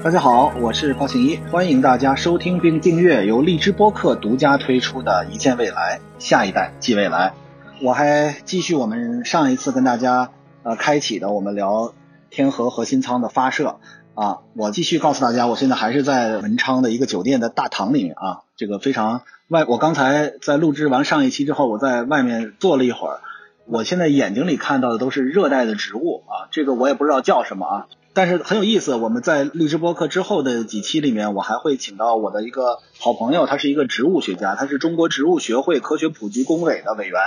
大家好，我是高庆一，欢迎大家收听并订阅由荔枝播客独家推出的《一见未来，下一代即未来》。我还继续我们上一次跟大家呃开启的，我们聊天河核心舱的发射啊。我继续告诉大家，我现在还是在文昌的一个酒店的大堂里面啊，这个非常外。我刚才在录制完上一期之后，我在外面坐了一会儿，我现在眼睛里看到的都是热带的植物啊，这个我也不知道叫什么啊。但是很有意思，我们在荔枝播客之后的几期里面，我还会请到我的一个好朋友，他是一个植物学家，他是中国植物学会科学普及工委的委员，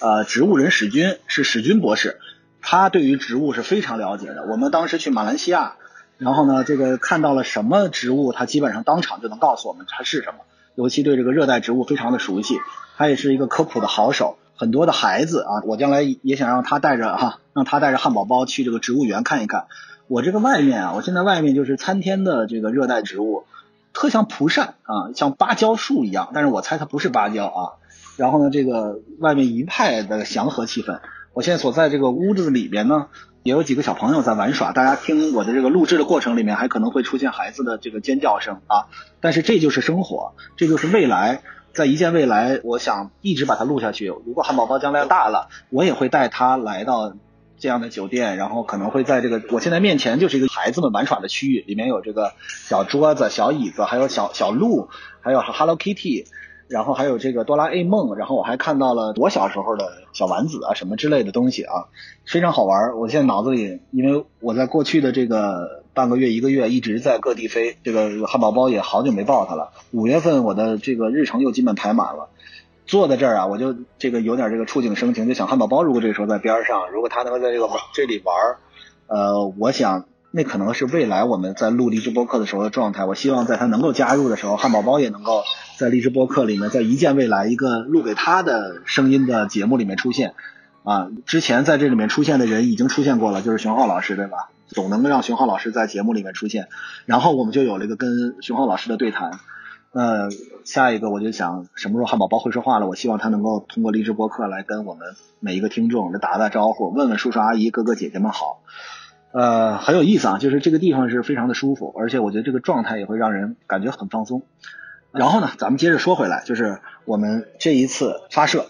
呃，植物人史军是史军博士，他对于植物是非常了解的。我们当时去马来西亚，然后呢，这个看到了什么植物，他基本上当场就能告诉我们它是什么，尤其对这个热带植物非常的熟悉，他也是一个科普的好手。很多的孩子啊，我将来也想让他带着哈，让他带着汉堡包去这个植物园看一看。我这个外面啊，我现在外面就是参天的这个热带植物，特像蒲扇啊，像芭蕉树一样，但是我猜它不是芭蕉啊。然后呢，这个外面一派的祥和气氛。我现在所在这个屋子里边呢，也有几个小朋友在玩耍。大家听我的这个录制的过程里面，还可能会出现孩子的这个尖叫声啊。但是这就是生活，这就是未来，在一见未来，我想一直把它录下去。如果汉堡包将来大了，我也会带它来到。这样的酒店，然后可能会在这个我现在面前就是一个孩子们玩耍的区域，里面有这个小桌子、小椅子，还有小小鹿，还有 Hello Kitty，然后还有这个哆啦 A 梦，然后我还看到了我小时候的小丸子啊什么之类的东西啊，非常好玩。我现在脑子里，因为我在过去的这个半个月、一个月一直在各地飞，这个汉堡包也好久没抱它了。五月份我的这个日程又基本排满了。坐在这儿啊，我就这个有点这个触景生情，就想汉堡包如果这个时候在边上，如果他能够在这个这里玩儿，呃，我想那可能是未来我们在录荔枝播客的时候的状态。我希望在他能够加入的时候，汉堡包也能够在荔枝播客里面，在一见未来一个录给他的声音的节目里面出现。啊，之前在这里面出现的人已经出现过了，就是熊浩老师，对吧？总能够让熊浩老师在节目里面出现，然后我们就有了一个跟熊浩老师的对谈。那下一个我就想什么时候汉堡包会说话了？我希望他能够通过励志播客来跟我们每一个听众打打招呼，问问叔叔阿姨、哥哥姐姐们好。呃，很有意思啊，就是这个地方是非常的舒服，而且我觉得这个状态也会让人感觉很放松。然后呢，咱们接着说回来，就是我们这一次发射，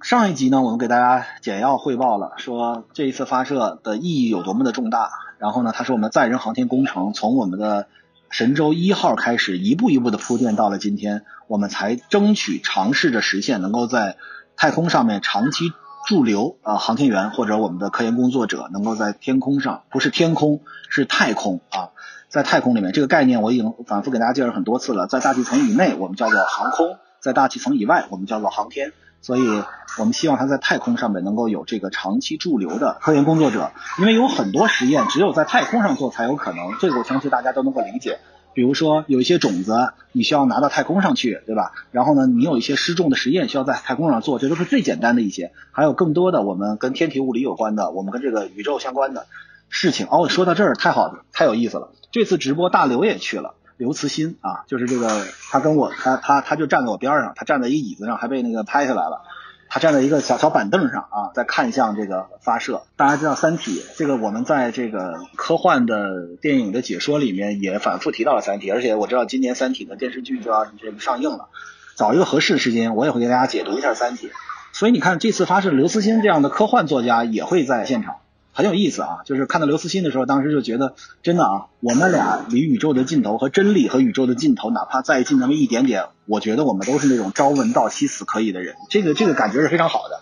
上一集呢，我们给大家简要汇报了，说这一次发射的意义有多么的重大。然后呢，他说我们载人航天工程从我们的神舟一号开始一步一步的铺垫，到了今天，我们才争取尝试着实现能够在太空上面长期驻留啊，航天员或者我们的科研工作者能够在天空上，不是天空，是太空啊，在太空里面这个概念我已经反复给大家介绍很多次了，在大气层以内我们叫做航空，在大气层以外我们叫做航天，所以我们希望它在太空上面能够有这个长期驻留的科研工作者，因为有很多实验只有在太空上做才有可能，这个我相信大家都能够理解。比如说有一些种子你需要拿到太空上去，对吧？然后呢，你有一些失重的实验需要在太空上做，这都是最简单的一些。还有更多的我们跟天体物理有关的，我们跟这个宇宙相关的事情。哦，说到这儿太好了，太有意思了。这次直播大刘也去了，刘慈欣啊，就是这个他跟我他他他就站在我边上，他站在一个椅子上，还被那个拍下来了。他站在一个小小板凳上啊，在看向这个发射。大家知道《三体》这个，我们在这个科幻的电影的解说里面也反复提到了《三体》，而且我知道今年《三体》的电视剧就要这个上映了。找一个合适的时间，我也会给大家解读一下《三体》。所以你看，这次发射刘慈欣这样的科幻作家也会在现场。很有意思啊，就是看到刘慈欣的时候，当时就觉得真的啊，我们俩离宇宙的尽头和真理和宇宙的尽头，哪怕再近那么一点点，我觉得我们都是那种朝闻道夕死可以的人，这个这个感觉是非常好的。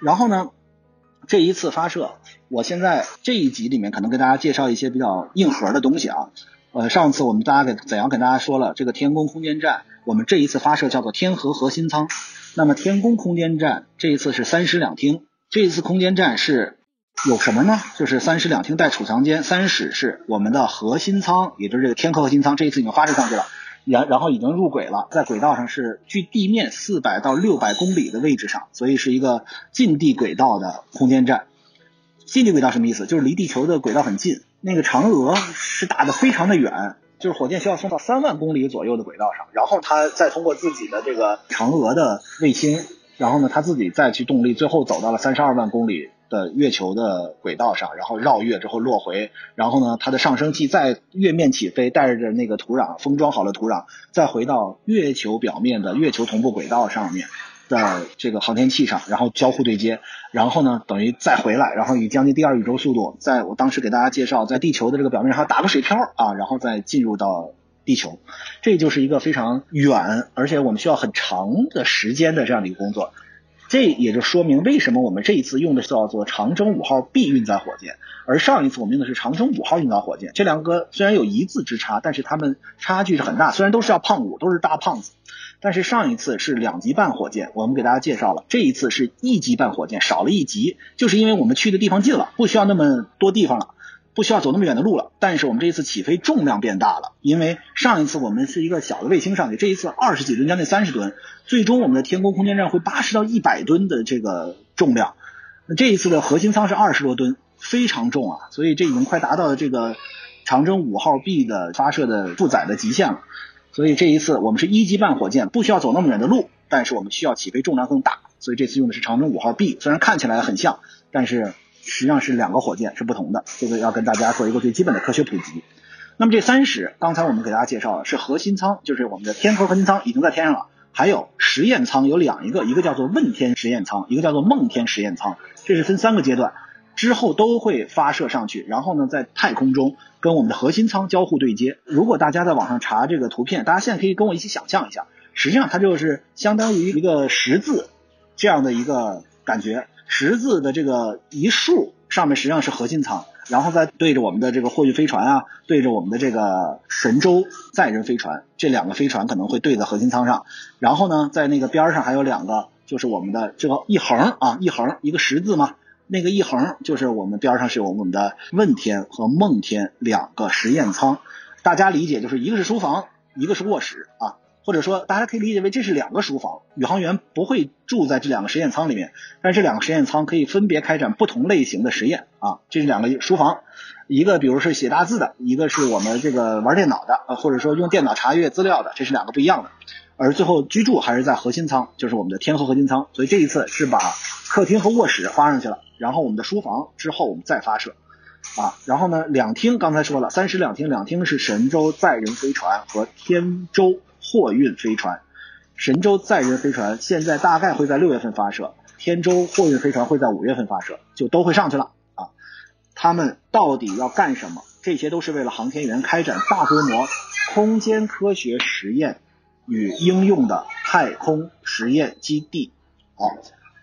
然后呢，这一次发射，我现在这一集里面可能跟大家介绍一些比较硬核的东西啊。呃，上次我们大家给怎样跟大家说了，这个天宫空间站，我们这一次发射叫做天河核心舱。那么天宫空间站这一次是三室两厅，这一次空间站是。有什么呢？就是三室两厅带储藏间，三室是我们的核心舱，也就是这个天河核心舱，这一次已经发射上去了，然然后已经入轨了，在轨道上是距地面四百到六百公里的位置上，所以是一个近地轨道的空间站。近地轨道什么意思？就是离地球的轨道很近。那个嫦娥是打的非常的远，就是火箭需要送到三万公里左右的轨道上，然后它再通过自己的这个嫦娥的卫星，然后呢它自己再去动力，最后走到了三十二万公里。的月球的轨道上，然后绕月之后落回，然后呢，它的上升器在月面起飞，带着那个土壤封装好了土壤，再回到月球表面的月球同步轨道上面的这个航天器上，然后交互对接，然后呢，等于再回来，然后以将近第二宇宙速度，在我当时给大家介绍，在地球的这个表面上打个水漂啊，然后再进入到地球，这就是一个非常远，而且我们需要很长的时间的这样的一个工作。这也就说明为什么我们这一次用的叫做长征五号 B 运载火箭，而上一次我们用的是长征五号运载火箭。这两个虽然有一字之差，但是它们差距是很大。虽然都是要胖五，都是大胖子，但是上一次是两级半火箭，我们给大家介绍了，这一次是一级半火箭，少了一级，就是因为我们去的地方近了，不需要那么多地方了。不需要走那么远的路了，但是我们这一次起飞重量变大了，因为上一次我们是一个小的卫星上去，这一次二十几吨将近三十吨，最终我们的天宫空间站会八十到一百吨的这个重量，那这一次的核心舱是二十多吨，非常重啊，所以这已经快达到了这个长征五号 B 的发射的负载的极限了，所以这一次我们是一级半火箭，不需要走那么远的路，但是我们需要起飞重量更大，所以这次用的是长征五号 B，虽然看起来很像，但是。实际上是两个火箭是不同的，这个要跟大家做一个最基本的科学普及。那么这三室，刚才我们给大家介绍了是核心舱，就是我们的天河核心舱已经在天上了，还有实验舱有两一个，一个叫做问天实验舱，一个叫做梦天实验舱，这是分三个阶段，之后都会发射上去，然后呢在太空中跟我们的核心舱交互对接。如果大家在网上查这个图片，大家现在可以跟我一起想象一下，实际上它就是相当于一个十字这样的一个感觉。十字的这个一竖上面实际上是核心舱，然后再对着我们的这个货运飞船啊，对着我们的这个神舟载人飞船，这两个飞船可能会对在核心舱上，然后呢，在那个边上还有两个，就是我们的这个一横啊，一横一个十字嘛，那个一横就是我们边上是有我们的问天和梦天两个实验舱，大家理解就是一个是书房，一个是卧室啊。或者说，大家可以理解为这是两个书房，宇航员不会住在这两个实验舱里面，但是这两个实验舱可以分别开展不同类型的实验啊。这是两个书房，一个比如是写大字的，一个是我们这个玩电脑的，或者说用电脑查阅资料的，这是两个不一样的。而最后居住还是在核心舱，就是我们的天河核心舱。所以这一次是把客厅和卧室发上去了，然后我们的书房之后我们再发射啊。然后呢，两厅刚才说了，三室两厅，两厅是神舟载人飞船和天舟。货运飞船，神舟载人飞船现在大概会在六月份发射，天舟货运飞船会在五月份发射，就都会上去了啊。他们到底要干什么？这些都是为了航天员开展大规模空间科学实验与应用的太空实验基地。好，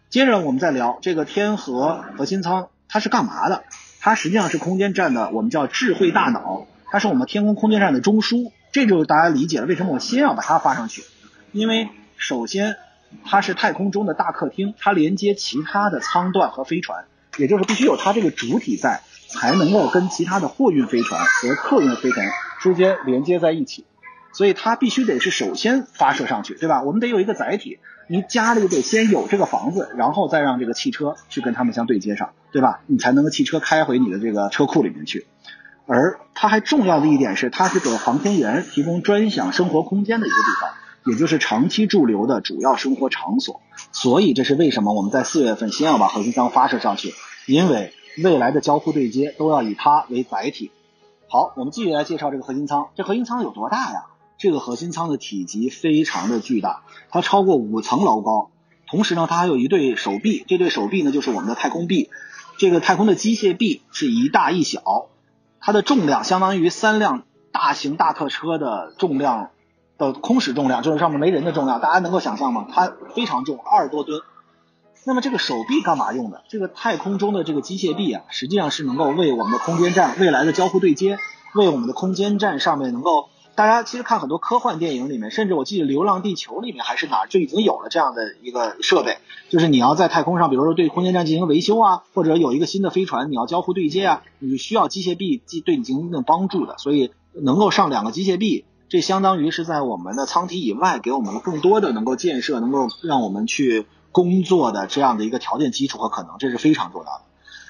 接着我们再聊这个天河核心舱，它是干嘛的？它实际上是空间站的，我们叫智慧大脑，它是我们天空空间站的中枢。这就大家理解了为什么我先要把它发上去，因为首先它是太空中的大客厅，它连接其他的舱段和飞船，也就是必须有它这个主体在，才能够跟其他的货运飞船和客运飞船之间连接在一起，所以它必须得是首先发射上去，对吧？我们得有一个载体，你家里得先有这个房子，然后再让这个汽车去跟他们相对接上，对吧？你才能够汽车开回你的这个车库里面去。而它还重要的一点是，它是给航天员提供专享生活空间的一个地方，也就是长期驻留的主要生活场所。所以这是为什么我们在四月份先要把核心舱发射上去，因为未来的交互对接都要以它为载体。好，我们继续来介绍这个核心舱。这核心舱有多大呀？这个核心舱的体积非常的巨大，它超过五层楼高。同时呢，它还有一对手臂，这对手臂呢就是我们的太空臂。这个太空的机械臂是一大一小。它的重量相当于三辆大型大客车的重量的空驶重量，就是上面没人的重量，大家能够想象吗？它非常重，二十多吨。那么这个手臂干嘛用的？这个太空中的这个机械臂啊，实际上是能够为我们的空间站未来的交互对接，为我们的空间站上面能够。大家其实看很多科幻电影里面，甚至我记得《流浪地球》里面还是哪儿就已经有了这样的一个设备，就是你要在太空上，比如说对空间站进行维修啊，或者有一个新的飞船你要交互对接啊，你需要机械臂对你进行一定帮助的，所以能够上两个机械臂，这相当于是在我们的舱体以外给我们更多的能够建设、能够让我们去工作的这样的一个条件基础和可能，这是非常重要的。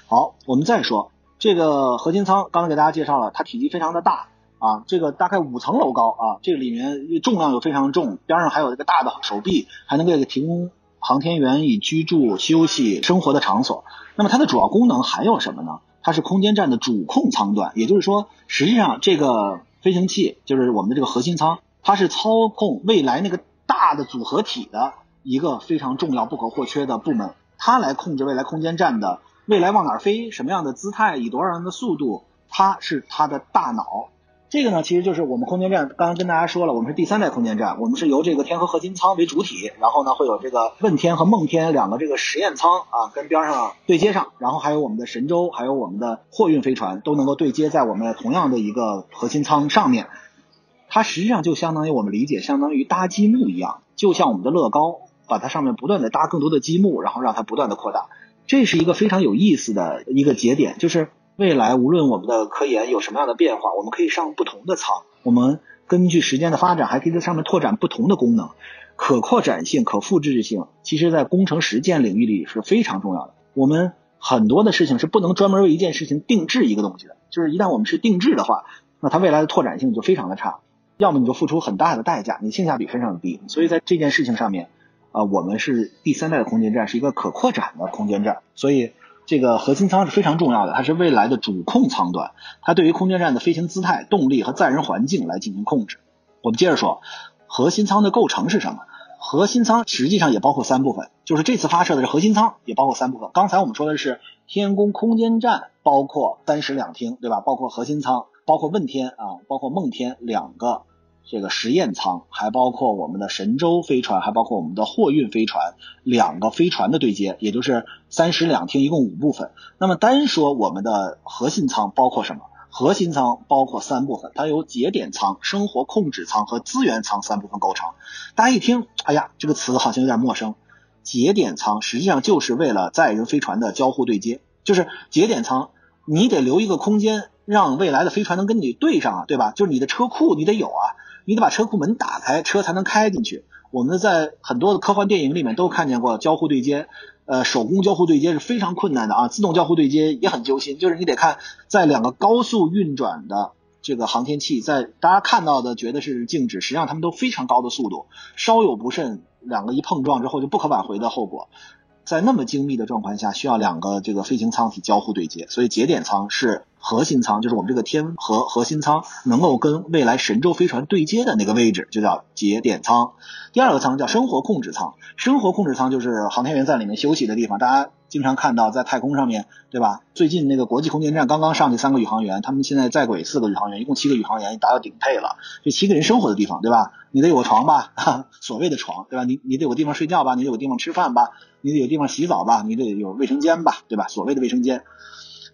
好，我们再说这个核心舱，刚才给大家介绍了，它体积非常的大。啊，这个大概五层楼高啊，这个里面重量又非常重，边上还有一个大的手臂，还能给提供航天员以居住、休息、生活的场所。那么它的主要功能还有什么呢？它是空间站的主控舱段，也就是说，实际上这个飞行器就是我们的这个核心舱，它是操控未来那个大的组合体的一个非常重要、不可或缺的部门。它来控制未来空间站的未来往哪儿飞，什么样的姿态，以多少人的速度，它是它的大脑。这个呢，其实就是我们空间站刚刚跟大家说了，我们是第三代空间站，我们是由这个天河核心舱为主体，然后呢会有这个问天和梦天两个这个实验舱啊跟边上对接上，然后还有我们的神舟，还有我们的货运飞船都能够对接在我们同样的一个核心舱上面。它实际上就相当于我们理解，相当于搭积木一样，就像我们的乐高，把它上面不断的搭更多的积木，然后让它不断的扩大。这是一个非常有意思的一个节点，就是。未来无论我们的科研有什么样的变化，我们可以上不同的舱。我们根据时间的发展，还可以在上面拓展不同的功能。可扩展性、可复制性，其实在工程实践领域里是非常重要的。我们很多的事情是不能专门为一件事情定制一个东西的，就是一旦我们是定制的话，那它未来的拓展性就非常的差。要么你就付出很大的代价，你性价比非常的低。所以在这件事情上面，啊，我们是第三代的空间站，是一个可扩展的空间站，所以。这个核心舱是非常重要的，它是未来的主控舱段，它对于空间站的飞行姿态、动力和载人环境来进行控制。我们接着说，核心舱的构成是什么？核心舱实际上也包括三部分，就是这次发射的是核心舱，也包括三部分。刚才我们说的是天宫空间站，包括三室两厅，对吧？包括核心舱，包括问天啊，包括梦天两个。这个实验舱还包括我们的神舟飞船，还包括我们的货运飞船，两个飞船的对接，也就是三室两厅，一共五部分。那么单说我们的核心舱包括什么？核心舱包括三部分，它由节点舱、生活控制舱和资源舱三部分构成。大家一听，哎呀，这个词好像有点陌生。节点舱实际上就是为了载人飞船的交互对接，就是节点舱，你得留一个空间，让未来的飞船能跟你对上啊，对吧？就是你的车库你得有啊。你得把车库门打开，车才能开进去。我们在很多的科幻电影里面都看见过交互对接，呃，手工交互对接是非常困难的啊，自动交互对接也很揪心。就是你得看在两个高速运转的这个航天器，在大家看到的觉得是静止，实际上它们都非常高的速度，稍有不慎，两个一碰撞之后就不可挽回的后果。在那么精密的状况下，需要两个这个飞行舱体交互对接，所以节点舱是核心舱，就是我们这个天核核心舱能够跟未来神舟飞船对接的那个位置，就叫节点舱。第二个舱叫生活控制舱，生活控制舱就是航天员在里面休息的地方，大家。经常看到在太空上面对吧？最近那个国际空间站刚刚上去三个宇航员，他们现在在轨四个宇航员，一共七个宇航员达到顶配了。这七个人生活的地方对吧？你得有个床吧，所谓的床对吧？你你得有个地方睡觉吧，你得有个地方吃饭吧，你得有地方洗澡吧，你得有卫生间吧，对吧？所谓的卫生间。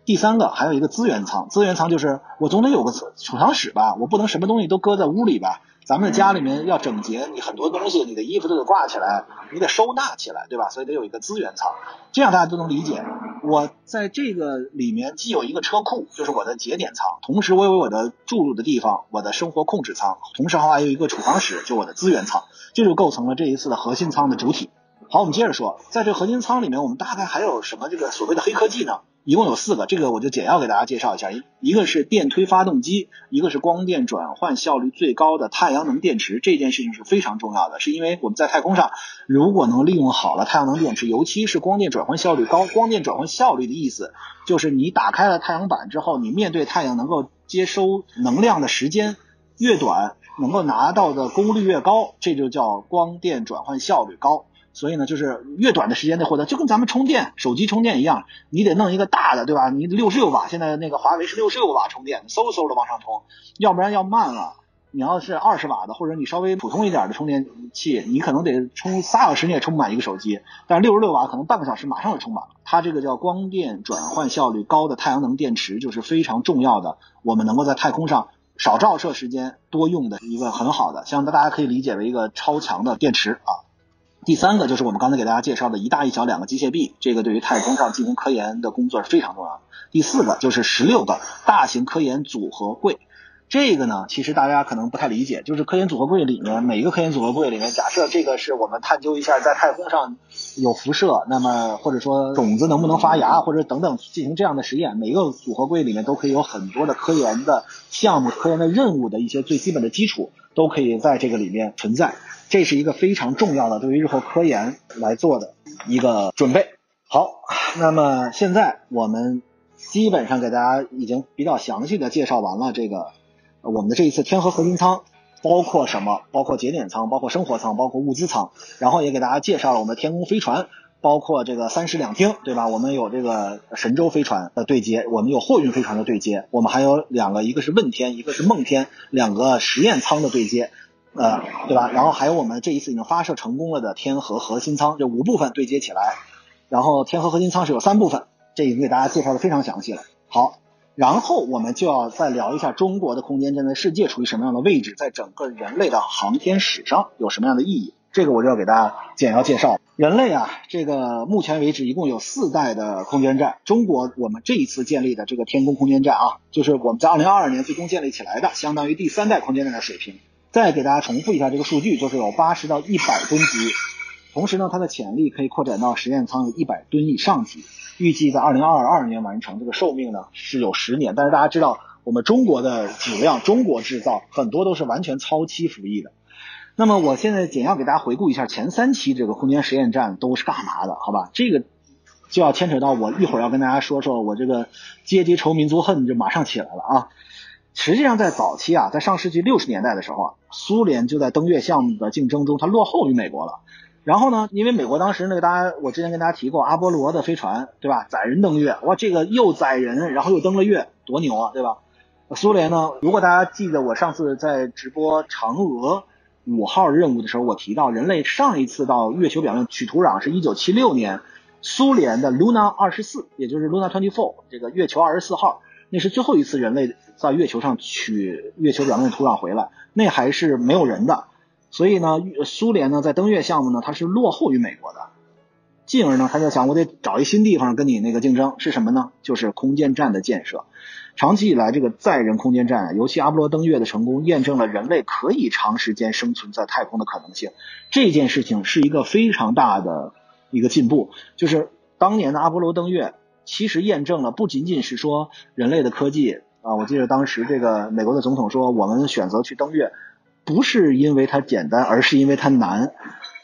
第三个还有一个资源舱，资源舱就是我总得有个储藏室吧，我不能什么东西都搁在屋里吧。咱们的家里面要整洁，你很多东西，你的衣服都得挂起来，你得收纳起来，对吧？所以得有一个资源舱，这样大家都能理解。我在这个里面既有一个车库，就是我的节点舱，同时我有我的住的地方，我的生活控制舱，同时还有一个储藏室，就我的资源舱，这就构成了这一次的核心舱的主体。好，我们接着说，在这核心舱里面，我们大概还有什么这个所谓的黑科技呢？一共有四个，这个我就简要给大家介绍一下。一一个是电推发动机，一个是光电转换效率最高的太阳能电池。这件事情是非常重要的，是因为我们在太空上，如果能利用好了太阳能电池，尤其是光电转换效率高。光电转换效率的意思就是你打开了太阳板之后，你面对太阳能够接收能量的时间越短，能够拿到的功率越高，这就叫光电转换效率高。所以呢，就是越短的时间内获得，就跟咱们充电、手机充电一样，你得弄一个大的，对吧？你六十六瓦，现在那个华为是六十六瓦充电，嗖嗖的往上充，要不然要慢了。你要是二十瓦的，或者你稍微普通一点的充电器，你可能得充仨小时你也充不满一个手机。但是六十六瓦可能半个小时马上就充满了。它这个叫光电转换效率高的太阳能电池，就是非常重要的，我们能够在太空上少照射时间多用的一个很好的，希望大家可以理解为一个超强的电池啊。第三个就是我们刚才给大家介绍的一大一小两个机械臂，这个对于太空上进行科研的工作是非常重要的。第四个就是十六个大型科研组合柜，这个呢，其实大家可能不太理解，就是科研组合柜里面每一个科研组合柜里面，假设这个是我们探究一下在太空上有辐射，那么或者说种子能不能发芽，或者等等进行这样的实验，每一个组合柜里面都可以有很多的科研的项目、科研的任务的一些最基本的基础，都可以在这个里面存在。这是一个非常重要的对于日后科研来做的一个准备。好，那么现在我们基本上给大家已经比较详细的介绍完了这个我们的这一次天河核心舱包括什么，包括节点舱，包括生活舱，包括物资舱，然后也给大家介绍了我们的天宫飞船。包括这个三室两厅，对吧？我们有这个神舟飞船的对接，我们有货运飞船的对接，我们还有两个，一个是问天，一个是梦天，两个实验舱的对接，呃，对吧？然后还有我们这一次已经发射成功了的天河核心舱，这五部分对接起来，然后天河核心舱是有三部分，这已经给大家介绍的非常详细了。好，然后我们就要再聊一下中国的空间站在世界处于什么样的位置，在整个人类的航天史上有什么样的意义。这个我就要给大家简要介绍。人类啊，这个目前为止一共有四代的空间站。中国我们这一次建立的这个天宫空间站啊，就是我们在二零二二年最终建立起来的，相当于第三代空间站的水平。再给大家重复一下这个数据，就是有八十到一百吨级，同时呢，它的潜力可以扩展到实验舱有一百吨以上级。预计在二零二二年完成，这个寿命呢是有十年。但是大家知道，我们中国的质量，中国制造很多都是完全超期服役的。那么我现在简要给大家回顾一下前三期这个空间实验站都是干嘛的，好吧？这个就要牵扯到我一会儿要跟大家说说我这个阶级仇、民族恨就马上起来了啊！实际上在早期啊，在上世纪六十年代的时候啊，苏联就在登月项目的竞争中它落后于美国了。然后呢，因为美国当时那个大家我之前跟大家提过阿波罗的飞船对吧，载人登月，哇，这个又载人，然后又登了月，多牛啊，对吧？苏联呢，如果大家记得我上次在直播嫦娥。五号任务的时候，我提到人类上一次到月球表面取土壤是一九七六年，苏联的 Luna 二十四，也就是 Luna twenty four 这个月球二十四号，那是最后一次人类在月球上取月球表面土壤回来，那还是没有人的，所以呢，苏联呢在登月项目呢它是落后于美国的，进而呢他就想我得找一新地方跟你那个竞争，是什么呢？就是空间站的建设。长期以来，这个载人空间站，尤其阿波罗登月的成功，验证了人类可以长时间生存在太空的可能性。这件事情是一个非常大的一个进步。就是当年的阿波罗登月，其实验证了不仅仅是说人类的科技啊。我记得当时这个美国的总统说，我们选择去登月，不是因为它简单，而是因为它难。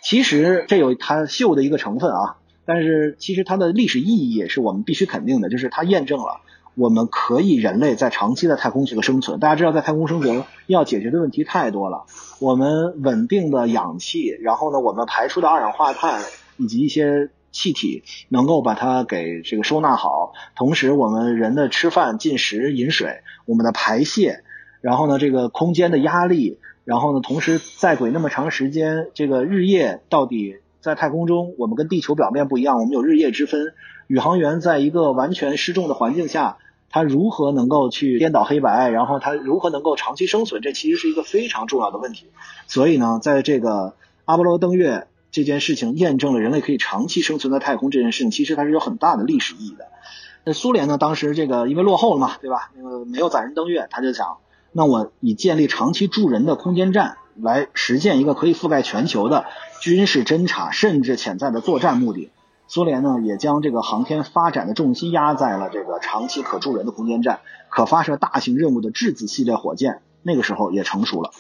其实这有它秀的一个成分啊，但是其实它的历史意义也是我们必须肯定的，就是它验证了。我们可以人类在长期的太空这个生存，大家知道在太空生存要解决的问题太多了。我们稳定的氧气，然后呢，我们排出的二氧化碳以及一些气体能够把它给这个收纳好。同时，我们人的吃饭、进食、饮水，我们的排泄，然后呢，这个空间的压力，然后呢，同时在轨那么长时间，这个日夜到底在太空中，我们跟地球表面不一样，我们有日夜之分。宇航员在一个完全失重的环境下。他如何能够去颠倒黑白，然后他如何能够长期生存？这其实是一个非常重要的问题。所以呢，在这个阿波罗登月这件事情验证了人类可以长期生存在太空这件事情，其实它是有很大的历史意义的。那苏联呢，当时这个因为落后了嘛，对吧？那个没有载人登月，他就想，那我以建立长期住人的空间站来实现一个可以覆盖全球的军事侦察，甚至潜在的作战目的。苏联呢，也将这个航天发展的重心压在了这个长期可住人的空间站，可发射大型任务的质子系列火箭，那个时候也成熟了。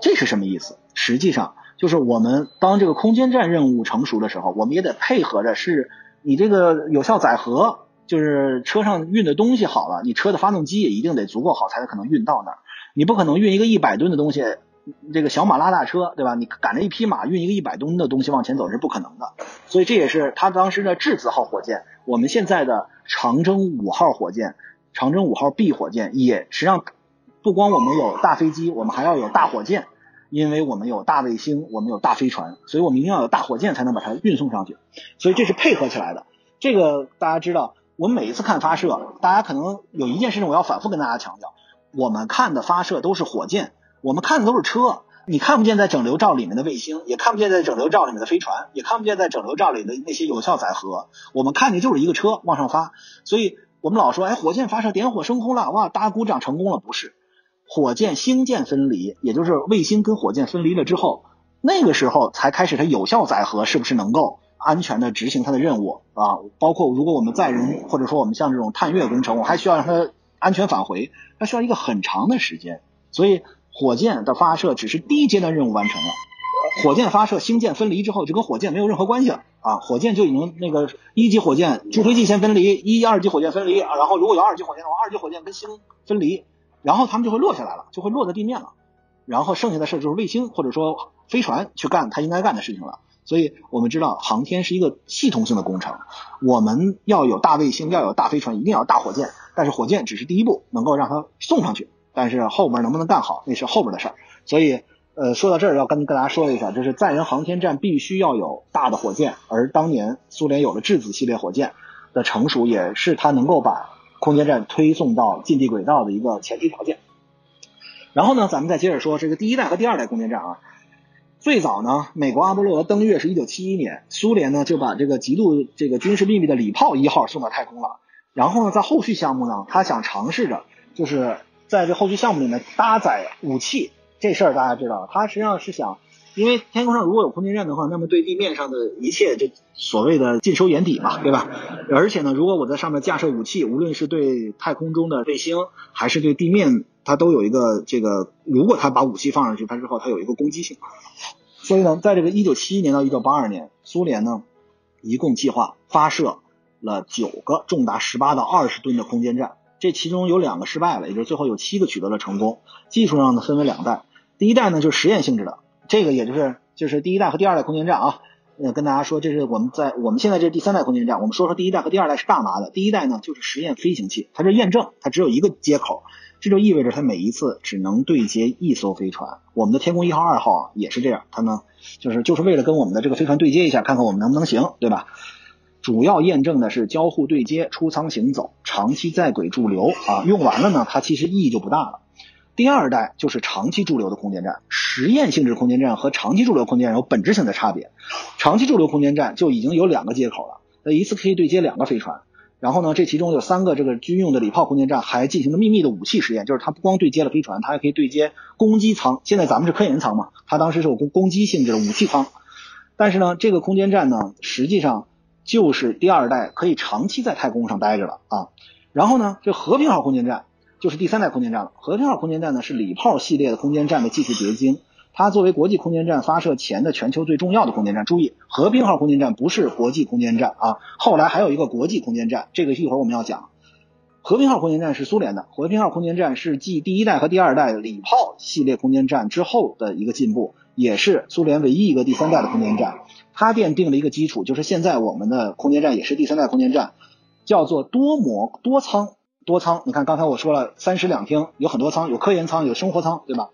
这是什么意思？实际上就是我们当这个空间站任务成熟的时候，我们也得配合着，是你这个有效载荷，就是车上运的东西好了，你车的发动机也一定得足够好，才可能运到那儿。你不可能运一个一百吨的东西。这个小马拉大车，对吧？你赶着一匹马运一个一百吨的东西往前走是不可能的，所以这也是他当时的质子号火箭，我们现在的长征五号火箭、长征五号 B 火箭也实际上不光我们有大飞机，我们还要有大火箭，因为我们有大卫星，我们有大飞船，所以我们一定要有大火箭才能把它运送上去，所以这是配合起来的。这个大家知道，我们每一次看发射，大家可能有一件事情我要反复跟大家强调，我们看的发射都是火箭。我们看的都是车，你看不见在整流罩里面的卫星，也看不见在整流罩里面的飞船，也看不见在整流罩里的那些有效载荷。我们看的就是一个车往上发，所以我们老说，哎，火箭发射点火升空了，哇，大家鼓掌成功了，不是？火箭星箭分离，也就是卫星跟火箭分离了之后，那个时候才开始它有效载荷是不是能够安全的执行它的任务啊？包括如果我们载人，或者说我们像这种探月工程，我还需要让它安全返回，它需要一个很长的时间，所以。火箭的发射只是第一阶段任务完成了，火箭发射星箭分离之后就跟火箭没有任何关系了啊，火箭就已经那个一级火箭助推剂先分离，一二级火箭分离啊，然后如果有二级火箭的话，二级火箭跟星分离，然后他们就会落下来了，就会落在地面了，然后剩下的事就是卫星或者说飞船去干它应该干的事情了。所以我们知道航天是一个系统性的工程，我们要有大卫星，要有大飞船，一定要大火箭，但是火箭只是第一步，能够让它送上去，但是后面能不能干好那是后边的事儿。所以。呃，说到这儿要跟跟大家说一下，就是载人航天站必须要有大的火箭，而当年苏联有了质子系列火箭的成熟，也是它能够把空间站推送到近地轨道的一个前提条件。然后呢，咱们再接着说这个第一代和第二代空间站啊。最早呢，美国阿波罗登月是一九七一年，苏联呢就把这个极度这个军事秘密的礼炮一号送到太空了。然后呢，在后续项目呢，他想尝试着就是在这后续项目里面搭载武器。这事儿大家知道，他实际上是想，因为天空上如果有空间站的话，那么对地面上的一切就所谓的尽收眼底嘛，对吧？而且呢，如果我在上面架设武器，无论是对太空中的卫星，还是对地面，它都有一个这个，如果他把武器放上去，它之后它有一个攻击性。所以呢，在这个一九七一年到一九八二年，苏联呢一共计划发射了九个重达十八到二十吨的空间站，这其中有两个失败了，也就是最后有七个取得了成功。技术上呢分为两代。第一代呢就是实验性质的，这个也就是就是第一代和第二代空间站啊，呃跟大家说这是我们在我们现在这是第三代空间站，我们说说第一代和第二代是干嘛的？第一代呢就是实验飞行器，它是验证，它只有一个接口，这就意味着它每一次只能对接一艘飞船。我们的天宫一号、二号啊也是这样，它呢就是就是为了跟我们的这个飞船对接一下，看看我们能不能行，对吧？主要验证的是交互对接、出舱行走、长期在轨驻留啊，用完了呢它其实意义就不大了。第二代就是长期驻留的空间站，实验性质空间站和长期驻留空间站有本质性的差别。长期驻留空间站就已经有两个接口了，那一次可以对接两个飞船。然后呢，这其中有三个这个军用的礼炮空间站还进行了秘密的武器实验，就是它不光对接了飞船，它还可以对接攻击舱。现在咱们是科研舱嘛，它当时是有攻攻击性质的武器舱。但是呢，这个空间站呢，实际上就是第二代可以长期在太空上待着了啊。然后呢，这和平号空间站。就是第三代空间站了。和平号空间站呢是礼炮系列的空间站的技术结晶，它作为国际空间站发射前的全球最重要的空间站。注意，和平号空间站不是国际空间站啊，后来还有一个国际空间站，这个一会儿我们要讲。和平号空间站是苏联的，和平号空间站是继第一代和第二代礼炮系列空间站之后的一个进步，也是苏联唯一一个第三代的空间站。它奠定了一个基础，就是现在我们的空间站也是第三代空间站，叫做多模多舱。多舱，你看刚才我说了三室两厅，有很多舱，有科研舱，有生活舱，对吧？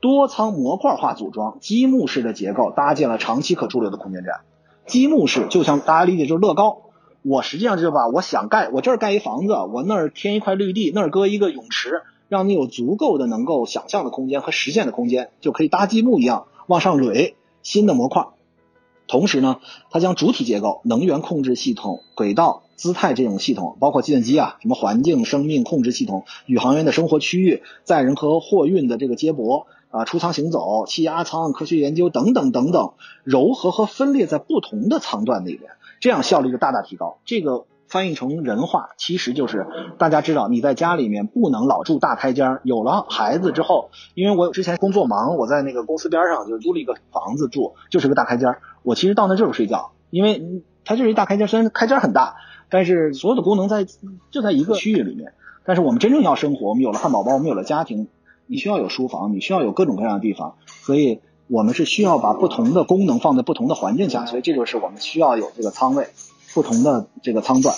多舱模块化组装，积木式的结构搭建了长期可驻留的空间站。积木式就像大家理解就是乐高，我实际上就是把我想盖，我这儿盖一房子，我那儿添一块绿地，那儿搁一个泳池，让你有足够的能够想象的空间和实现的空间，就可以搭积木一样往上垒新的模块。同时呢，它将主体结构、能源控制系统、轨道。姿态这种系统，包括计算机啊，什么环境生命控制系统、宇航员的生活区域、载人和货运的这个接驳啊、出舱行走、气压舱、科学研究等等等等，糅合和分裂在不同的舱段里边，这样效率就大大提高。这个翻译成人话，其实就是大家知道，你在家里面不能老住大开间，有了孩子之后，因为我之前工作忙，我在那个公司边上就租了一个房子住，就是个大开间，我其实到那就是睡觉，因为它就是一大开间，虽然开间很大。但是所有的功能在就在一个区域里面，但是我们真正要生活，我们有了汉堡包，我们有了家庭，你需要有书房，你需要有各种各样的地方，所以我们是需要把不同的功能放在不同的环境下，所以这就是我们需要有这个舱位，不同的这个舱段。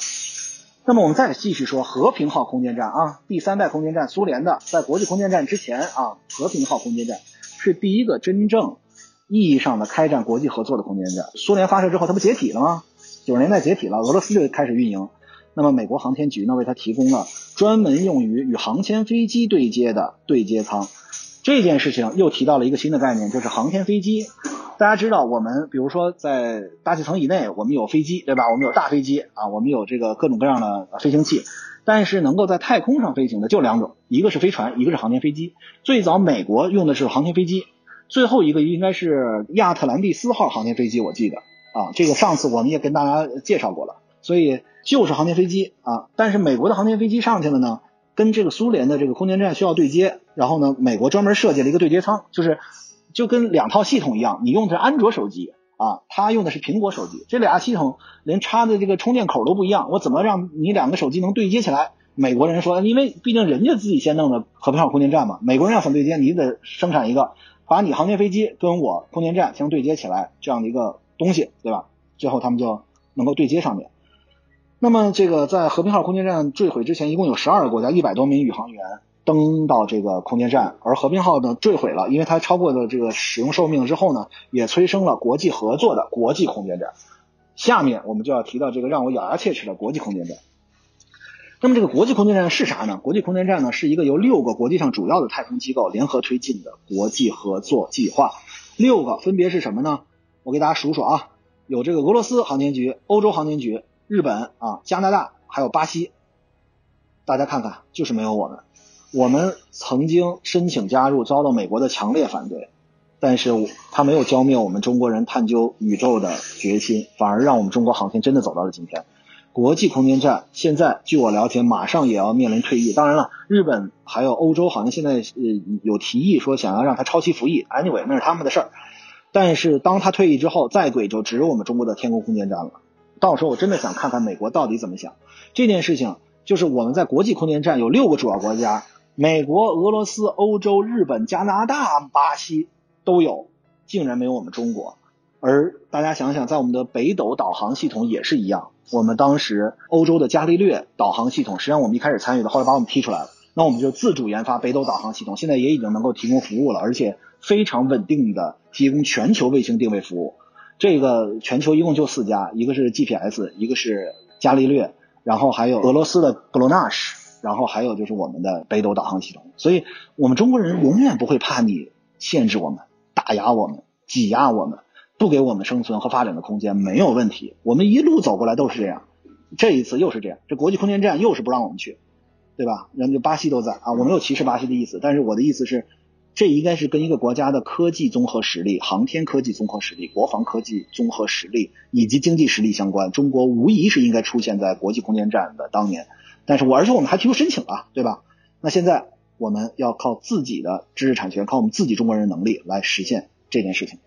那么我们再继续说和平号空间站啊，第三代空间站，苏联的，在国际空间站之前啊，和平号空间站是第一个真正意义上的开展国际合作的空间站。苏联发射之后，它不解体了吗？九十年代解体了，俄罗斯就开始运营。那么美国航天局呢，为它提供了专门用于与航天飞机对接的对接舱。这件事情又提到了一个新的概念，就是航天飞机。大家知道，我们比如说在大气层以内，我们有飞机，对吧？我们有大飞机啊，我们有这个各种各样的飞行器。但是能够在太空上飞行的就两种，一个是飞船，一个是航天飞机。最早美国用的是航天飞机，最后一个应该是亚特兰蒂斯号航天飞机，我记得。啊，这个上次我们也跟大家介绍过了，所以就是航天飞机啊。但是美国的航天飞机上去了呢，跟这个苏联的这个空间站需要对接，然后呢，美国专门设计了一个对接舱，就是就跟两套系统一样，你用的是安卓手机啊，他用的是苹果手机，这俩系统连插的这个充电口都不一样，我怎么让你两个手机能对接起来？美国人说，因为毕竟人家自己先弄的和平号空间站嘛，美国人要想对接，你得生产一个把你航天飞机跟我空间站相对接起来这样的一个东西，对吧？最后他们就能够对接上面。那么这个在和平号空间站坠毁之前，一共有十二个国家一百多名宇航员登到这个空间站，而和平号呢坠毁了，因为它超过了这个使用寿命之后呢，也催生了国际合作的国际空间站。下面我们就要提到这个让我咬牙切齿的国际空间站。那么这个国际空间站是啥呢？国际空间站呢是一个由六个国际上主要的太空机构联合推进的国际合作计划。六个分别是什么呢？我给大家数数啊，有这个俄罗斯航天局、欧洲航天局、日本啊、加拿大还有巴西。大家看看，就是没有我们。我们曾经申请加入，遭到美国的强烈反对，但是他没有浇灭我们中国人探究宇宙的决心，反而让我们中国航天真的走到了今天。国际空间站现在，据我了解，马上也要面临退役。当然了，日本还有欧洲好像现在呃有提议说想要让它超期服役。Anyway，那是他们的事儿。但是当他退役之后，在轨就只有我们中国的天宫空间站了。到时候我真的想看看美国到底怎么想这件事情。就是我们在国际空间站有六个主要国家，美国、俄罗斯、欧洲、日本、加拿大、巴西都有，竟然没有我们中国。而大家想想，在我们的北斗导航系统也是一样。我们当时欧洲的伽利略导航系统，实际上我们一开始参与的，后来把我们踢出来了。那我们就自主研发北斗导航系统，现在也已经能够提供服务了，而且非常稳定的提供全球卫星定位服务。这个全球一共就四家，一个是 GPS，一个是伽利略，然后还有俄罗斯的布罗纳什然后还有就是我们的北斗导航系统。所以，我们中国人永远不会怕你限制我们、打压我们、挤压我们。不给我们生存和发展的空间没有问题，我们一路走过来都是这样，这一次又是这样，这国际空间站又是不让我们去，对吧？人家巴西都在啊，我没有歧视巴西的意思，但是我的意思是，这应该是跟一个国家的科技综合实力、航天科技综合实力、国防科技综合实力以及经济实力相关。中国无疑是应该出现在国际空间站的当年，但是我而且我们还提出申请了，对吧？那现在我们要靠自己的知识产权，靠我们自己中国人能力来实现这件事情。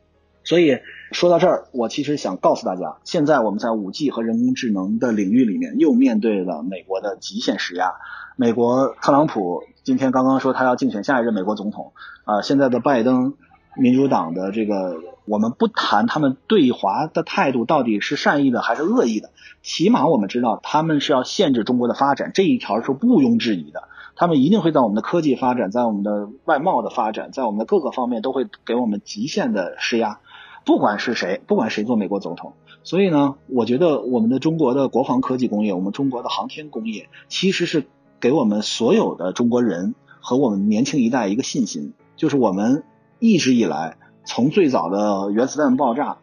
所以说到这儿，我其实想告诉大家，现在我们在五 G 和人工智能的领域里面又面对了美国的极限施压。美国特朗普今天刚刚说他要竞选下一任美国总统，啊，现在的拜登民主党的这个，我们不谈他们对华的态度到底是善意的还是恶意的，起码我们知道他们是要限制中国的发展，这一条是毋庸置疑的。他们一定会在我们的科技发展，在我们的外贸的发展，在我们的各个方面都会给我们极限的施压。不管是谁，不管谁做美国总统，所以呢，我觉得我们的中国的国防科技工业，我们中国的航天工业，其实是给我们所有的中国人和我们年轻一代一个信心，就是我们一直以来，从最早的原子弹爆炸，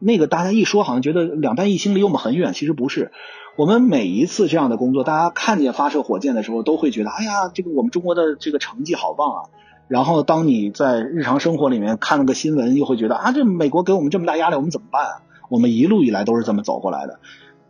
那个大家一说好像觉得两弹一星离我们很远，其实不是。我们每一次这样的工作，大家看见发射火箭的时候，都会觉得，哎呀，这个我们中国的这个成绩好棒啊。然后，当你在日常生活里面看了个新闻，又会觉得啊，这美国给我们这么大压力，我们怎么办啊？我们一路以来都是这么走过来的。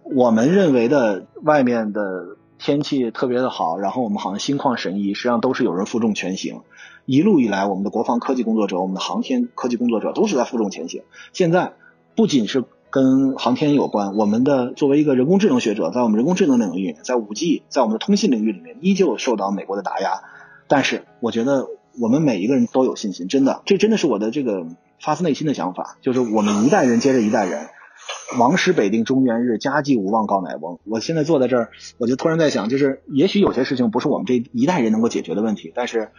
我们认为的外面的天气特别的好，然后我们好像心旷神怡，实际上都是有人负重前行。一路以来，我们的国防科技工作者，我们的航天科技工作者都是在负重前行。现在不仅是跟航天有关，我们的作为一个人工智能学者，在我们人工智能领域，在五 G，在我们的通信领域里面，依旧受到美国的打压。但是，我觉得。我们每一个人都有信心，真的，这真的是我的这个发自内心的想法，就是我们一代人接着一代人，王师北定中原日，家祭无忘告乃翁。我现在坐在这儿，我就突然在想，就是也许有些事情不是我们这一代人能够解决的问题，但是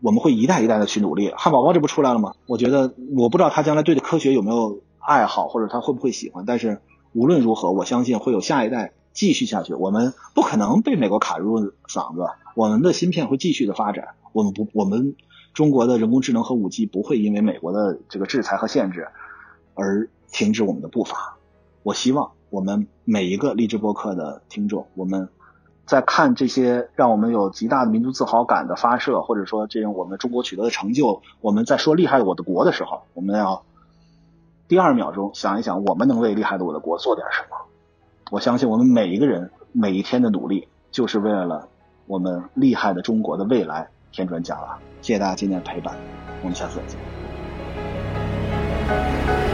我们会一代一代的去努力。汉堡包这不出来了吗？我觉得我不知道他将来对科学有没有爱好，或者他会不会喜欢，但是无论如何，我相信会有下一代继续下去。我们不可能被美国卡入嗓子，我们的芯片会继续的发展。我们不，我们中国的人工智能和五 G 不会因为美国的这个制裁和限制而停止我们的步伐。我希望我们每一个励志播客的听众，我们在看这些让我们有极大的民族自豪感的发射，或者说这样我们中国取得的成就，我们在说厉害我的国的时候，我们要第二秒钟想一想，我们能为厉害的我的国做点什么。我相信我们每一个人每一天的努力，就是为了我们厉害的中国的未来。添砖加瓦，谢谢大家今天的陪伴，我们下次再见。